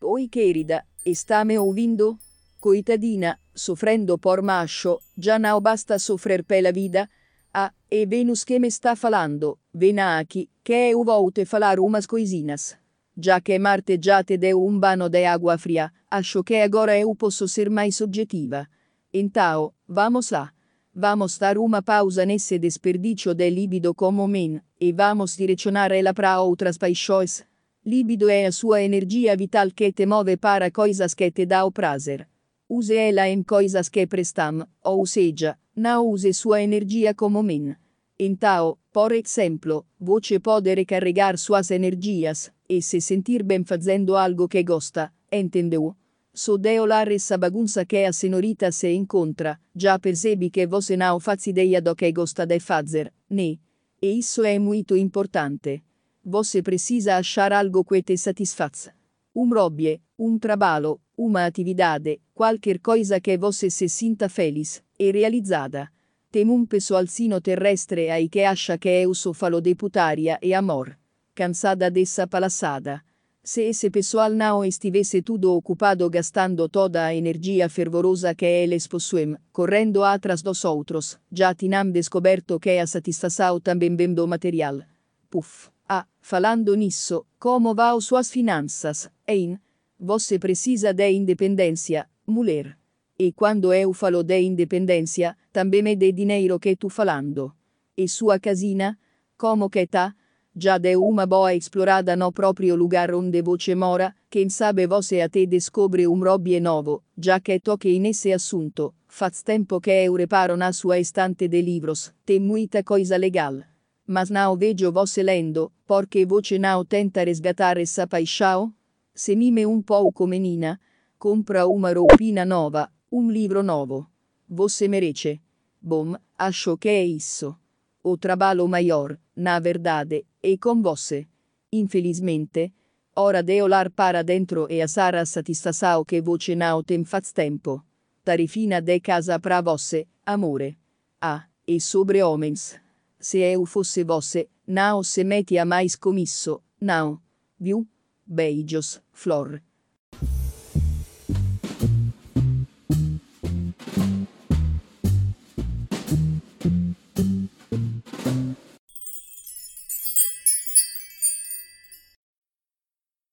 Oi querida, está me ouvindo? Coitadina, sofrendo por macho, já não basta sofrer pela vida? Ah, e Venus que me está falando, vena aqui, que eu volte falar umas coisinhas. Já que Marte já te deu um bano de água fria, acho que agora eu posso ser mais objetiva. Então, vamos lá. Vamos dar uma pausa nesse desperdício de libido como men, e vamos direcionar ela para outras paixões. Libido é a sua energia vital que te move para coisas que te dão prazer. Use ela em coisas que prestam, ou seja, não use sua energia como men. Então, por exemplo, você pode recarregar suas energias e se sentir bem fazendo algo que gosta, entendeu? So deolar essa bagunça que a senhorita se encontra, já percebi que você não faz ideia do que gosta de fazer, né? E isso é muito importante. Você precisa achar algo que te satisfaça. Um hobby, um trabalho, uma atividade, qualquer coisa que você se sinta feliz e realizada. Tem um pessoalzinho terrestre aí que acha que eu só falo de putaria e amor. Cansada dessa palhaçada. Se esse pessoal não estivesse tudo ocupado gastando toda a energia fervorosa que eles possuem, correndo atrás dos outros, já tinham descoberto que a satisfação também vem do material. Puff. Ah, falando nisso, como vão suas finanças, hein? Você precisa de independência, mulher. E quando eu falo de independência, também é de dinheiro que tu falando. E sua casina? Como que tá? Já deu uma boa explorada no próprio lugar onde você mora? Quem sabe você até descobre um hobby novo, já que toque nesse assunto. Faz tempo que eu reparo na sua estante de livros, tem muita coisa legal. Mas não vejo você lendo, porque você não tenta resgatar essa paixão? Se mime um pouco menina, compra uma roupina nova, um livro novo. Você merece. Bom, acho que é isso. O trabalho maior, na verdade, é com você. Infelizmente, ora de olhar para dentro e assar a satisfação que você não tem faz tempo. Tarifina de casa para você, amore. Ah, e sobre homens. Se eu fosse você, não se metia mais com isso, não. Viu? Beijos, Flor.